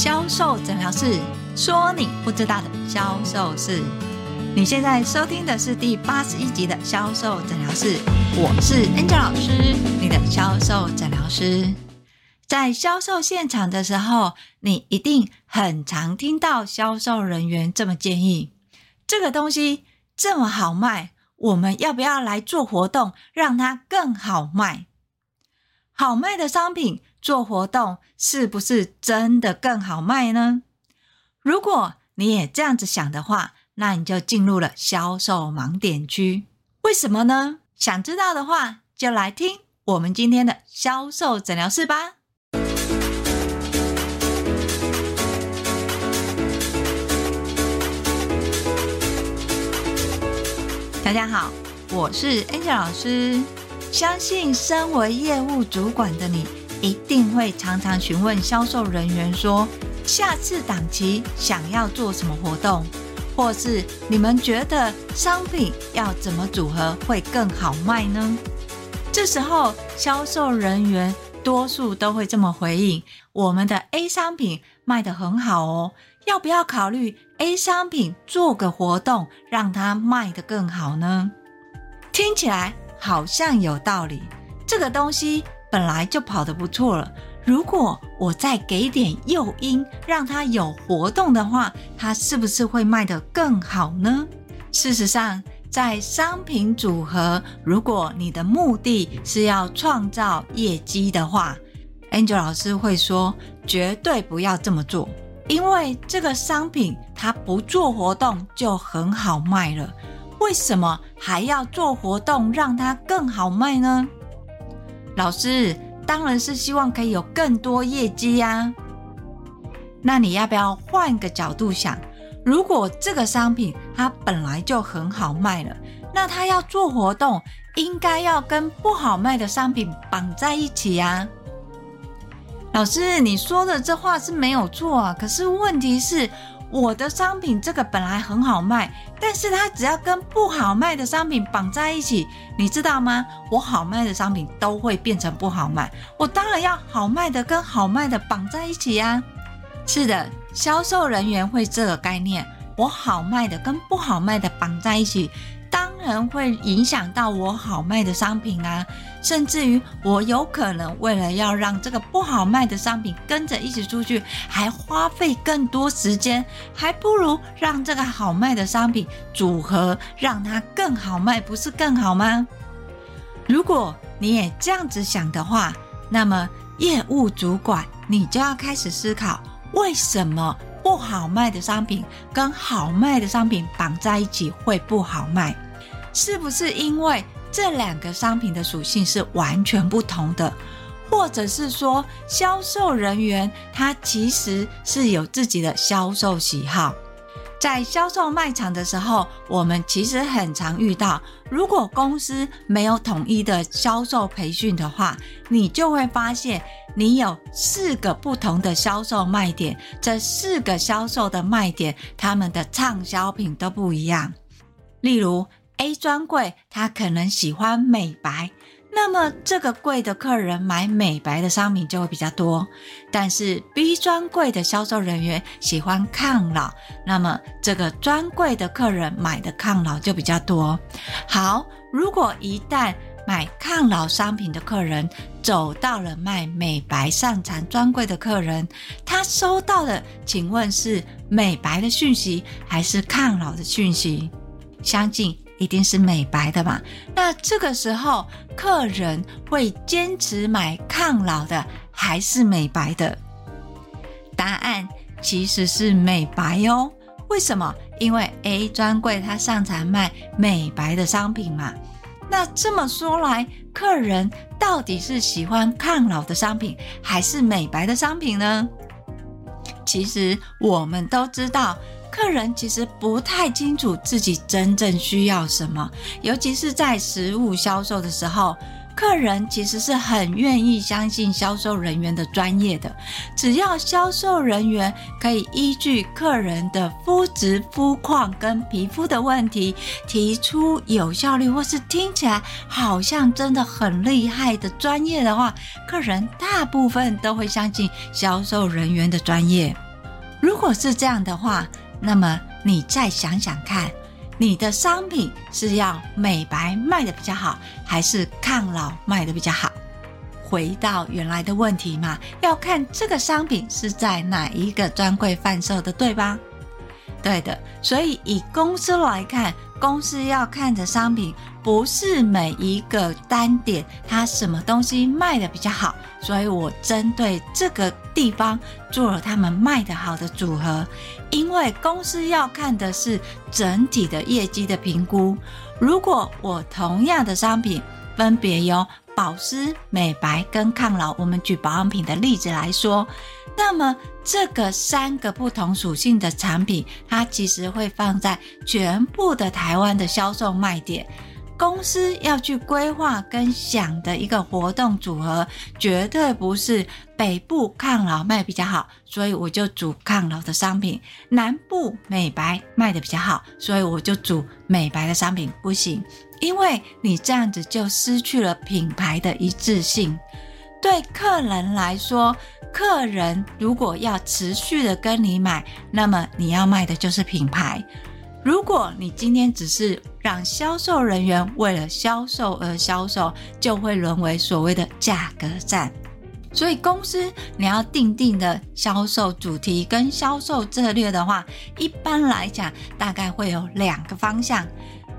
销售诊疗室说你不知道的销售事。你现在收听的是第八十一集的销售诊疗室，我是 Angel 老师，你的销售诊疗师。在销售现场的时候，你一定很常听到销售人员这么建议：这个东西这么好卖，我们要不要来做活动，让它更好卖？好卖的商品做活动，是不是真的更好卖呢？如果你也这样子想的话，那你就进入了销售盲点区，为什么呢？想知道的话，就来听我们今天的销售诊疗室吧。大家好，我是 Angel 老师。相信身为业务主管的你，一定会常常询问销售人员说，下次档期想要做什么活动？或是你们觉得商品要怎么组合会更好卖呢？这时候销售人员多数都会这么回应：我们的 A 商品卖得很好哦，要不要考虑 A 商品做个活动，让它卖得更好呢？听起来好像有道理，这个东西本来就跑得不错了。如果我再给点诱因，让它有活动的话，它是不是会卖得更好呢？事实上，在商品组合，如果你的目的是要创造业绩的话，Angel 老师会说，绝对不要这么做，因为这个商品它不做活动就很好卖了，为什么还要做活动让它更好卖呢？老师。当然是希望可以有更多业绩呀。那你要不要换个角度想？如果这个商品它本来就很好卖了，那它要做活动，应该要跟不好卖的商品绑在一起呀。老师，你说的这话是没有错啊，可是问题是。我的商品这个本来很好卖，但是它只要跟不好卖的商品绑在一起，你知道吗？我好卖的商品都会变成不好卖。我当然要好卖的跟好卖的绑在一起呀。是的，销售人员会这个概念，我好卖的跟不好卖的绑在一起。当然会影响到我好卖的商品啊，甚至于我有可能为了要让这个不好卖的商品跟着一起出去，还花费更多时间，还不如让这个好卖的商品组合，让它更好卖，不是更好吗？如果你也这样子想的话，那么业务主管你就要开始思考，为什么？不好卖的商品跟好卖的商品绑在一起会不好卖，是不是因为这两个商品的属性是完全不同的，或者是说销售人员他其实是有自己的销售喜好？在销售卖场的时候，我们其实很常遇到，如果公司没有统一的销售培训的话，你就会发现你有四个不同的销售卖点，这四个销售的卖点，他们的畅销品都不一样。例如 A 专柜，他可能喜欢美白。那么这个柜的客人买美白的商品就会比较多，但是 B 专柜的销售人员喜欢抗老，那么这个专柜的客人买的抗老就比较多。好，如果一旦买抗老商品的客人走到了卖美白上产专柜的客人，他收到的请问是美白的讯息还是抗老的讯息？相信。一定是美白的嘛？那这个时候，客人会坚持买抗老的还是美白的？答案其实是美白哦。为什么？因为 A 专柜它擅长卖美白的商品嘛。那这么说来，客人到底是喜欢抗老的商品还是美白的商品呢？其实我们都知道。客人其实不太清楚自己真正需要什么，尤其是在实物销售的时候，客人其实是很愿意相信销售人员的专业的。只要销售人员可以依据客人的肤质、肤况跟皮肤的问题，提出有效率或是听起来好像真的很厉害的专业的话，客人大部分都会相信销售人员的专业。如果是这样的话，那么你再想想看，你的商品是要美白卖的比较好，还是抗老卖的比较好？回到原来的问题嘛，要看这个商品是在哪一个专柜贩售的，对吧？对的，所以以公司来看，公司要看的商品不是每一个单点它什么东西卖得比较好，所以我针对这个地方做了他们卖得好的组合。因为公司要看的是整体的业绩的评估。如果我同样的商品分别有保湿、美白跟抗老，我们举保养品的例子来说。那么，这个三个不同属性的产品，它其实会放在全部的台湾的销售卖点。公司要去规划跟想的一个活动组合，绝对不是北部抗老卖比较好，所以我就组抗老的商品；南部美白卖得比较好，所以我就组美白的商品。不行，因为你这样子就失去了品牌的一致性。对客人来说，客人如果要持续的跟你买，那么你要卖的就是品牌。如果你今天只是让销售人员为了销售而销售，就会沦为所谓的价格战。所以公司你要定定的销售主题跟销售策略的话，一般来讲大概会有两个方向。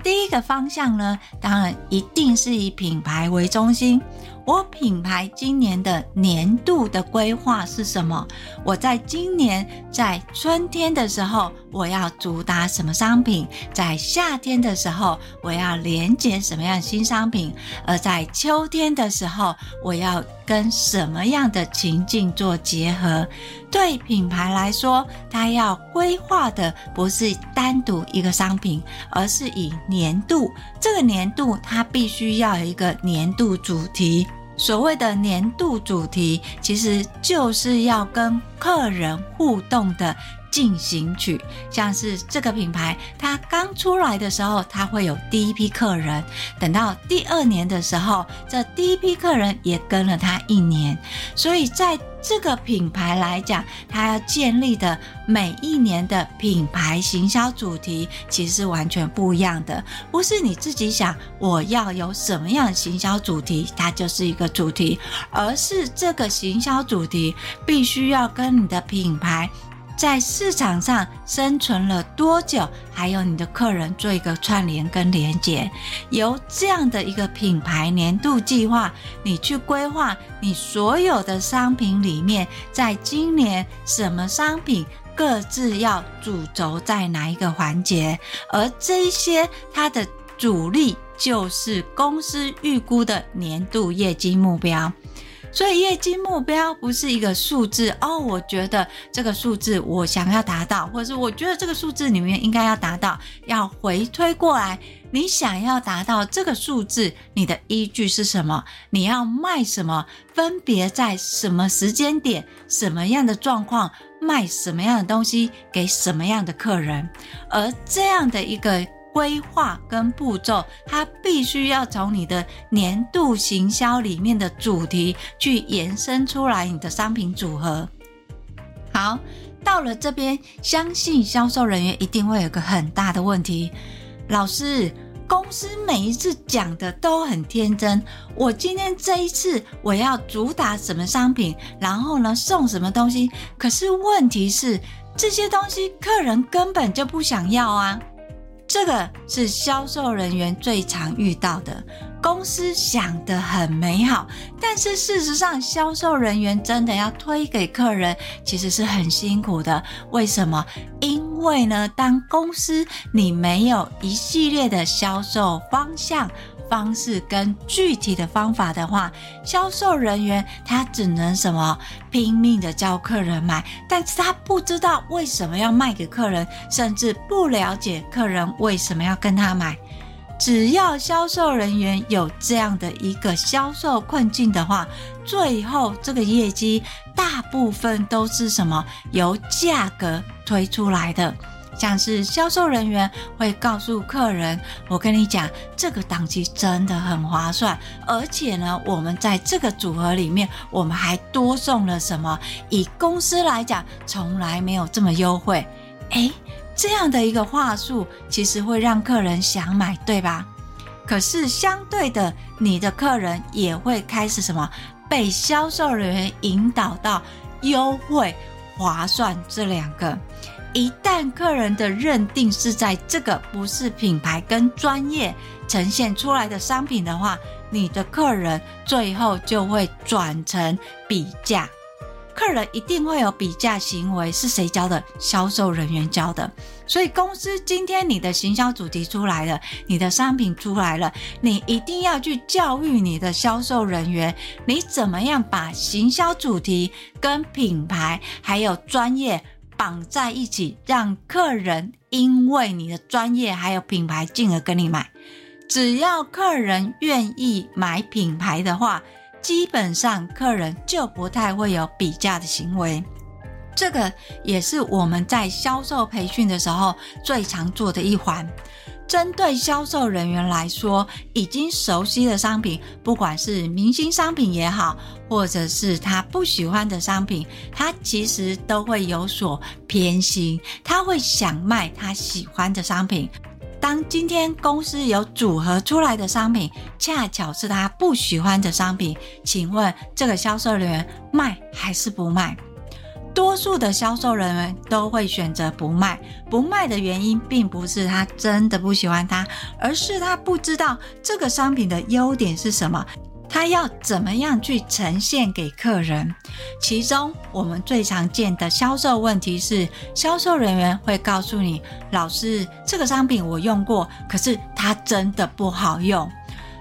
第一个方向呢，当然一定是以品牌为中心。我品牌今年的年度的规划是什么？我在今年在春天的时候，我要主打什么商品？在夏天的时候，我要连接什么样新商品？而在秋天的时候，我要跟什么样的情境做结合？对品牌来说，它要规划的不是单独一个商品，而是以年度。这个年度它必须要有一个年度主题。所谓的年度主题，其实就是要跟客人互动的进行曲。像是这个品牌，它刚出来的时候，它会有第一批客人；等到第二年的时候，这第一批客人也跟了它一年。所以在这个品牌来讲，它要建立的每一年的品牌行销主题，其实完全不一样的。不是你自己想我要有什么样的行销主题，它就是一个主题，而是这个行销主题必须要跟你的品牌。在市场上生存了多久？还有你的客人做一个串联跟连接，由这样的一个品牌年度计划，你去规划你所有的商品里面，在今年什么商品各自要主轴在哪一个环节，而这一些它的主力就是公司预估的年度业绩目标。所以业绩目标不是一个数字哦，我觉得这个数字我想要达到，或者是我觉得这个数字里面应该要达到，要回推过来，你想要达到这个数字，你的依据是什么？你要卖什么？分别在什么时间点、什么样的状况卖什么样的东西给什么样的客人？而这样的一个。规划跟步骤，它必须要从你的年度行销里面的主题去延伸出来，你的商品组合。好，到了这边，相信销售人员一定会有个很大的问题：老师，公司每一次讲的都很天真，我今天这一次我要主打什么商品，然后呢送什么东西？可是问题是，这些东西客人根本就不想要啊。这个是销售人员最常遇到的。公司想得很美好，但是事实上，销售人员真的要推给客人，其实是很辛苦的。为什么？因为呢，当公司你没有一系列的销售方向。方式跟具体的方法的话，销售人员他只能什么拼命的叫客人买，但是他不知道为什么要卖给客人，甚至不了解客人为什么要跟他买。只要销售人员有这样的一个销售困境的话，最后这个业绩大部分都是什么由价格推出来的。像是销售人员会告诉客人：“我跟你讲，这个档期真的很划算，而且呢，我们在这个组合里面，我们还多送了什么？以公司来讲，从来没有这么优惠。”诶，这样的一个话术，其实会让客人想买，对吧？可是相对的，你的客人也会开始什么？被销售人员引导到优惠、划算这两个。一旦客人的认定是在这个不是品牌跟专业呈现出来的商品的话，你的客人最后就会转成比价。客人一定会有比价行为，是谁教的？销售人员教的。所以公司今天你的行销主题出来了，你的商品出来了，你一定要去教育你的销售人员，你怎么样把行销主题跟品牌还有专业。绑在一起，让客人因为你的专业还有品牌进而跟你买。只要客人愿意买品牌的话，基本上客人就不太会有比价的行为。这个也是我们在销售培训的时候最常做的一环。针对销售人员来说，已经熟悉的商品，不管是明星商品也好，或者是他不喜欢的商品，他其实都会有所偏心，他会想卖他喜欢的商品。当今天公司有组合出来的商品，恰巧是他不喜欢的商品，请问这个销售人员卖还是不卖？多数的销售人员都会选择不卖，不卖的原因并不是他真的不喜欢它，而是他不知道这个商品的优点是什么，他要怎么样去呈现给客人。其中我们最常见的销售问题是，销售人员会告诉你：“老师，这个商品我用过，可是它真的不好用。”“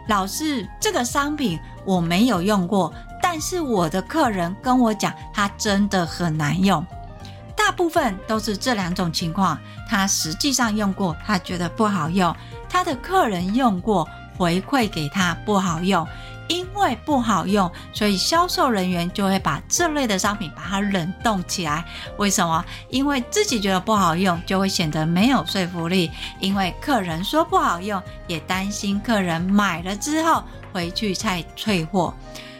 老师，这个商品我没有用过。”但是我的客人跟我讲，他真的很难用。大部分都是这两种情况，他实际上用过，他觉得不好用；他的客人用过，回馈给他不好用。因为不好用，所以销售人员就会把这类的商品把它冷冻起来。为什么？因为自己觉得不好用，就会显得没有说服力。因为客人说不好用，也担心客人买了之后回去再退货。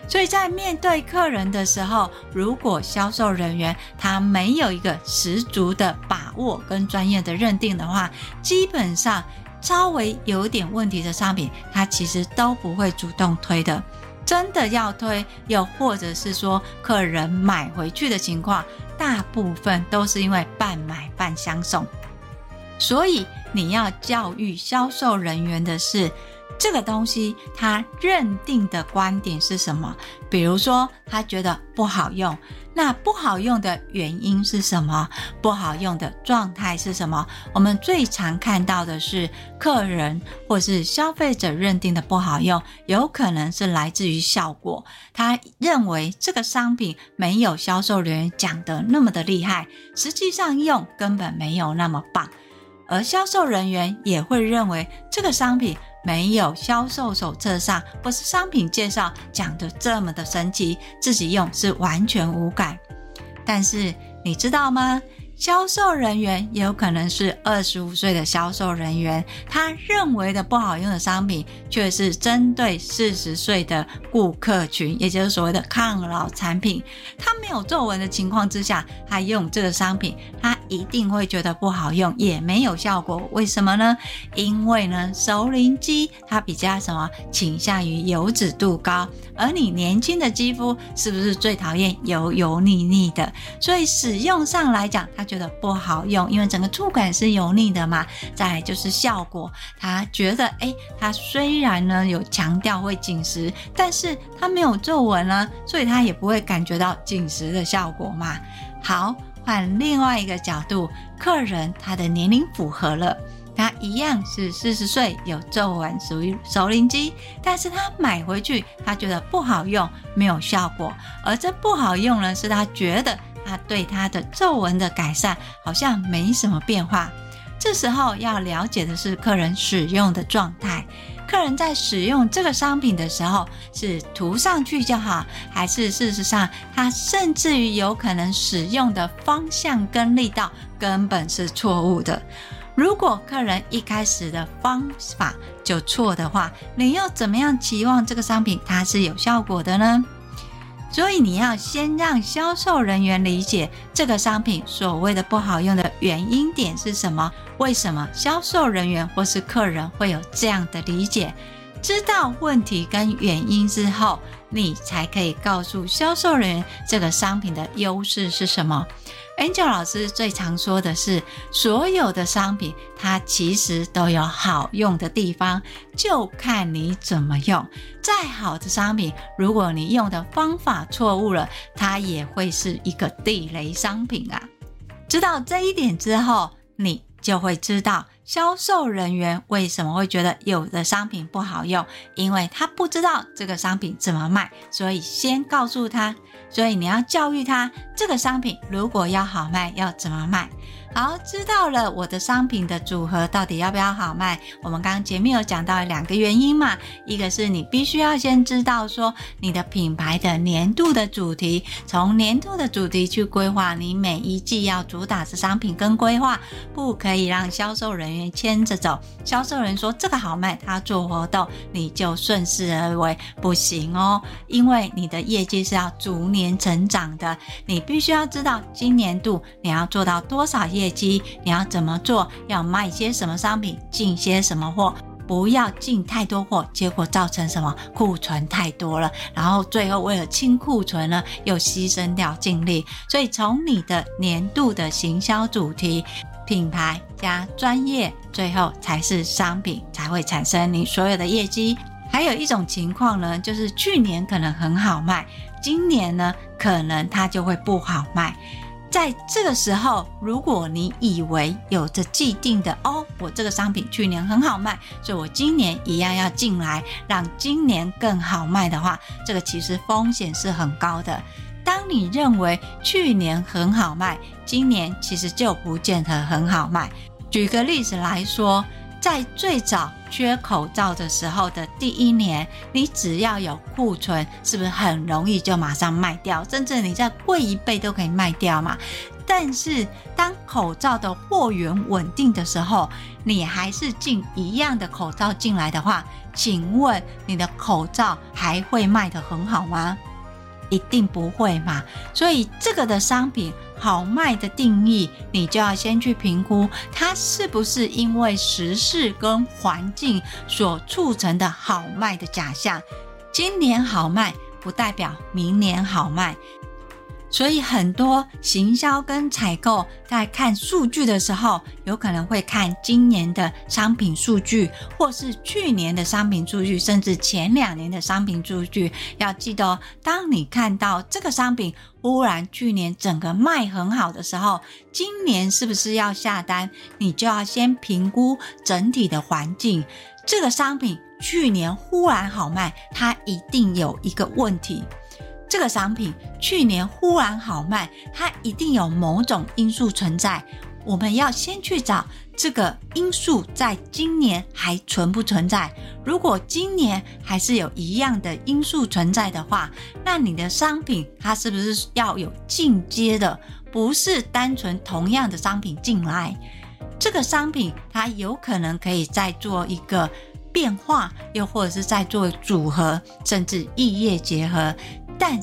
所以在面对客人的时候，如果销售人员他没有一个十足的把握跟专业的认定的话，基本上稍微有点问题的商品，他其实都不会主动推的。真的要推，又或者是说客人买回去的情况，大部分都是因为半买半相送。所以你要教育销售人员的是。这个东西他认定的观点是什么？比如说，他觉得不好用，那不好用的原因是什么？不好用的状态是什么？我们最常看到的是客人或是消费者认定的不好用，有可能是来自于效果。他认为这个商品没有销售人员讲的那么的厉害，实际上用根本没有那么棒，而销售人员也会认为这个商品。没有销售手册上或是商品介绍讲的这么的神奇，自己用是完全无感。但是你知道吗？销售人员也有可能是二十五岁的销售人员，他认为的不好用的商品，却是针对四十岁的顾客群，也就是所谓的抗老产品。他没有皱纹的情况之下，他用这个商品，他一定会觉得不好用，也没有效果。为什么呢？因为呢，熟龄肌它比较什么，倾向于油脂度高，而你年轻的肌肤是不是最讨厌油油腻腻的？所以使用上来讲，它觉得不好用，因为整个触感是油腻的嘛。再来就是效果，他觉得，诶，它虽然呢有强调会紧实，但是它没有皱纹呢，所以它也不会感觉到紧实的效果嘛。好，换另外一个角度，客人他的年龄符合了。他一样是四十岁，有皱纹，属于熟龄肌，但是他买回去，他觉得不好用，没有效果，而这不好用呢，是他觉得他对他的皱纹的改善好像没什么变化。这时候要了解的是客人使用的状态。客人在使用这个商品的时候是涂上去就好，还是事实上他甚至于有可能使用的方向跟力道根本是错误的。如果客人一开始的方法就错的话，你又怎么样期望这个商品它是有效果的呢？所以你要先让销售人员理解这个商品所谓的不好用的原因点是什么，为什么销售人员或是客人会有这样的理解？知道问题跟原因之后，你才可以告诉销售人员这个商品的优势是什么。Angel 老师最常说的是，所有的商品它其实都有好用的地方，就看你怎么用。再好的商品，如果你用的方法错误了，它也会是一个地雷商品啊。知道这一点之后，你就会知道销售人员为什么会觉得有的商品不好用，因为他不知道这个商品怎么卖，所以先告诉他。所以你要教育他，这个商品如果要好卖，要怎么卖？好，知道了我的商品的组合到底要不要好卖？我们刚刚前面有讲到两个原因嘛，一个是你必须要先知道说你的品牌的年度的主题，从年度的主题去规划你每一季要主打的商品跟规划，不可以让销售人员牵着走。销售人员说这个好卖，他做活动你就顺势而为，不行哦，因为你的业绩是要逐年成长的，你必须要知道今年度你要做到多少业业绩，你要怎么做？要卖些什么商品，进些什么货？不要进太多货，结果造成什么？库存太多了，然后最后为了清库存呢，又牺牲掉净利。所以从你的年度的行销主题、品牌加专业，最后才是商品才会产生你所有的业绩。还有一种情况呢，就是去年可能很好卖，今年呢可能它就会不好卖。在这个时候，如果你以为有着既定的哦，我这个商品去年很好卖，所以我今年一样要进来，让今年更好卖的话，这个其实风险是很高的。当你认为去年很好卖，今年其实就不见得很好卖。举个例子来说。在最早缺口罩的时候的第一年，你只要有库存，是不是很容易就马上卖掉？甚至你再贵一倍都可以卖掉嘛。但是当口罩的货源稳定的时候，你还是进一样的口罩进来的话，请问你的口罩还会卖得很好吗？一定不会嘛。所以这个的商品。好卖的定义，你就要先去评估它是不是因为时事跟环境所促成的好卖的假象。今年好卖，不代表明年好卖。所以很多行销跟采购在看数据的时候，有可能会看今年的商品数据，或是去年的商品数据，甚至前两年的商品数据。要记得哦，当你看到这个商品忽然去年整个卖很好的时候，今年是不是要下单？你就要先评估整体的环境。这个商品去年忽然好卖，它一定有一个问题。这个商品去年忽然好卖，它一定有某种因素存在。我们要先去找这个因素，在今年还存不存在？如果今年还是有一样的因素存在的话，那你的商品它是不是要有进阶的？不是单纯同样的商品进来，这个商品它有可能可以再做一个变化，又或者是再做组合，甚至异业结合。但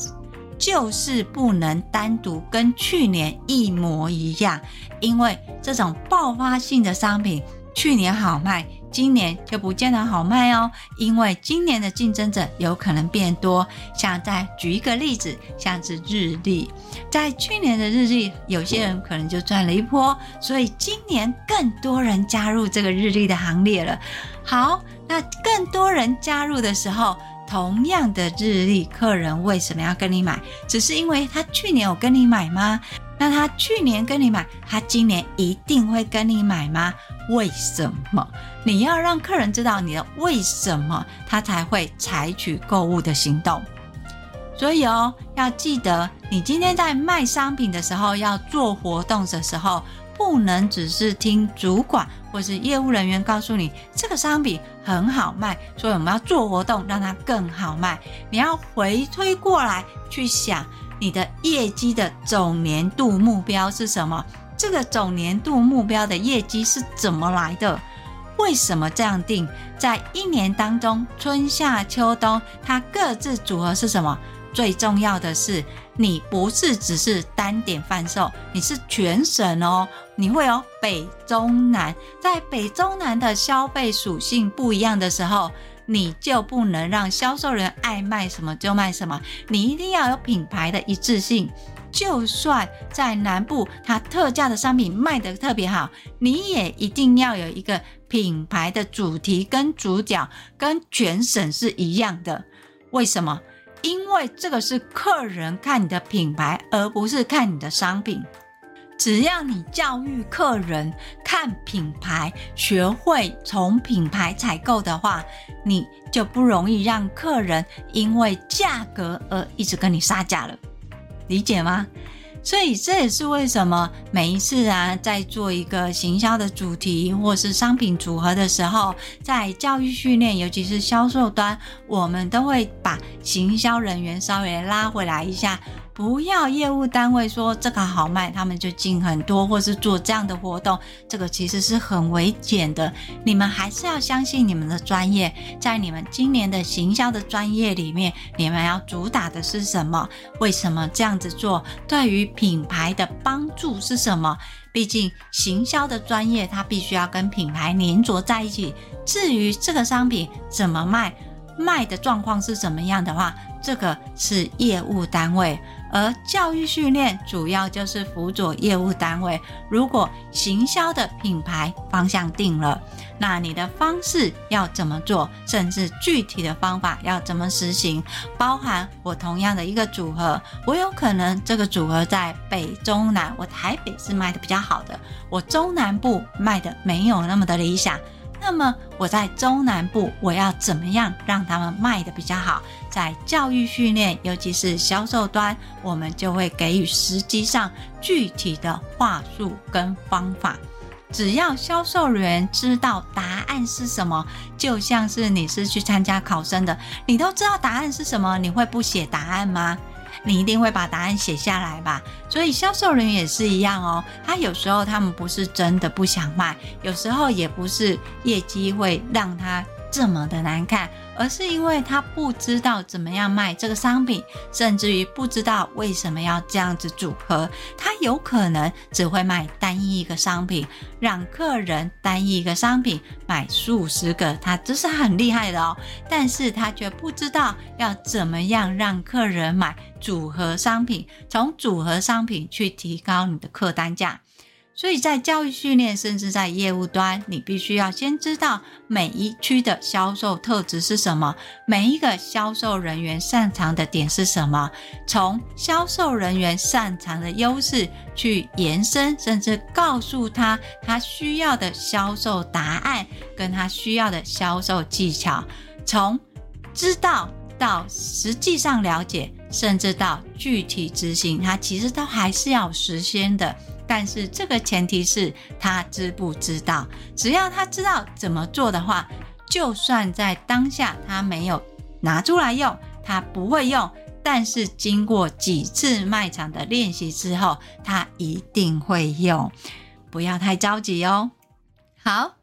就是不能单独跟去年一模一样，因为这种爆发性的商品，去年好卖，今年就不见得好卖哦。因为今年的竞争者有可能变多。像再举一个例子，像是日历，在去年的日历，有些人可能就赚了一波，所以今年更多人加入这个日历的行列了。好，那更多人加入的时候。同样的日历，客人为什么要跟你买？只是因为他去年有跟你买吗？那他去年跟你买，他今年一定会跟你买吗？为什么？你要让客人知道你的为什么，他才会采取购物的行动。所以哦，要记得，你今天在卖商品的时候，要做活动的时候，不能只是听主管或是业务人员告诉你这个商品很好卖，所以我们要做活动让它更好卖。你要回推过来去想，你的业绩的总年度目标是什么？这个总年度目标的业绩是怎么来的？为什么这样定？在一年当中，春夏秋冬，它各自组合是什么？最重要的是，你不是只是单点贩售，你是全省哦。你会有北中南，在北中南的消费属性不一样的时候，你就不能让销售人爱卖什么就卖什么，你一定要有品牌的一致性。就算在南部，它特价的商品卖得特别好，你也一定要有一个品牌的主题跟主角，跟全省是一样的。为什么？因为这个是客人看你的品牌，而不是看你的商品。只要你教育客人看品牌，学会从品牌采购的话，你就不容易让客人因为价格而一直跟你杀价了。理解吗？所以这也是为什么每一次啊，在做一个行销的主题或是商品组合的时候，在教育训练，尤其是销售端，我们都会把行销人员稍微拉回来一下。不要业务单位说这个好卖，他们就进很多，或是做这样的活动，这个其实是很危险的。你们还是要相信你们的专业，在你们今年的行销的专业里面，你们要主打的是什么？为什么这样子做？对于品牌的帮助是什么？毕竟行销的专业，它必须要跟品牌黏着在一起。至于这个商品怎么卖，卖的状况是怎么样的话，这个是业务单位。而教育训练主要就是辅佐业务单位。如果行销的品牌方向定了，那你的方式要怎么做，甚至具体的方法要怎么实行，包含我同样的一个组合，我有可能这个组合在北中南，我台北是卖的比较好的，我中南部卖的没有那么的理想。那么我在中南部，我要怎么样让他们卖得比较好？在教育训练，尤其是销售端，我们就会给予实际上具体的话术跟方法。只要销售人员知道答案是什么，就像是你是去参加考生的，你都知道答案是什么，你会不写答案吗？你一定会把答案写下来吧？所以销售人员也是一样哦。他有时候他们不是真的不想卖，有时候也不是业绩会让他这么的难看。而是因为他不知道怎么样卖这个商品，甚至于不知道为什么要这样子组合，他有可能只会卖单一一个商品，让客人单一一个商品买数十个，他这是很厉害的哦。但是他却不知道要怎么样让客人买组合商品，从组合商品去提高你的客单价。所以在教育训练，甚至在业务端，你必须要先知道每一区的销售特质是什么，每一个销售人员擅长的点是什么，从销售人员擅长的优势去延伸，甚至告诉他他需要的销售答案，跟他需要的销售技巧，从知道到实际上了解，甚至到具体执行，他其实都还是要实现的。但是这个前提是他知不知道，只要他知道怎么做的话，就算在当下他没有拿出来用，他不会用，但是经过几次卖场的练习之后，他一定会用。不要太着急哦。好。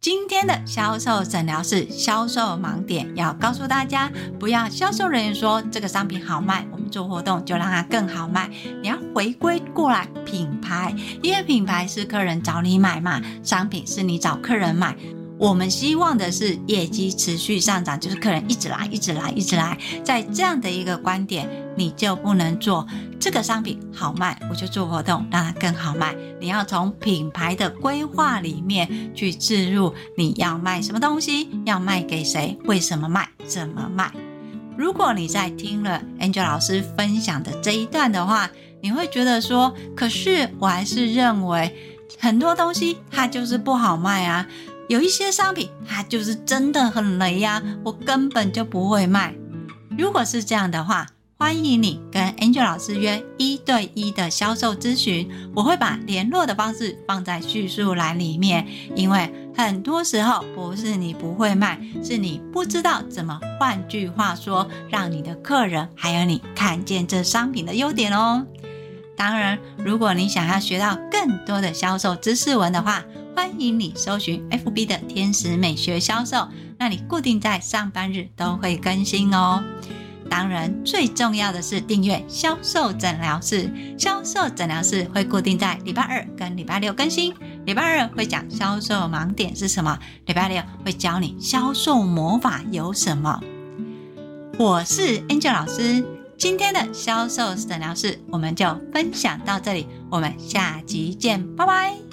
今天的销售诊疗室销售盲点要告诉大家，不要销售人员说这个商品好卖，我们做活动就让它更好卖。你要回归过来品牌，因为品牌是客人找你买嘛，商品是你找客人买。我们希望的是业绩持续上涨，就是客人一直来，一直来，一直来。在这样的一个观点，你就不能做这个商品好卖，我就做活动让它更好卖。你要从品牌的规划里面去置入，你要卖什么东西，要卖给谁，为什么卖，怎么卖。如果你在听了 Angel 老师分享的这一段的话，你会觉得说，可是我还是认为很多东西它就是不好卖啊。有一些商品，它就是真的很雷呀，我根本就不会卖。如果是这样的话，欢迎你跟 Angel 老师约一对一的销售咨询，我会把联络的方式放在叙述栏里面。因为很多时候不是你不会卖，是你不知道怎么，换句话说，让你的客人还有你看见这商品的优点哦。当然，如果你想要学到更多的销售知识文的话，欢迎你搜寻 FB 的天使美学销售，那里固定在上班日都会更新哦。当然，最重要的是订阅销售诊疗室。销售诊疗室会固定在礼拜二跟礼拜六更新。礼拜二会讲销售盲点是什么，礼拜六会教你销售魔法有什么。我是 Angel 老师，今天的销售诊疗室我们就分享到这里，我们下集见，拜拜。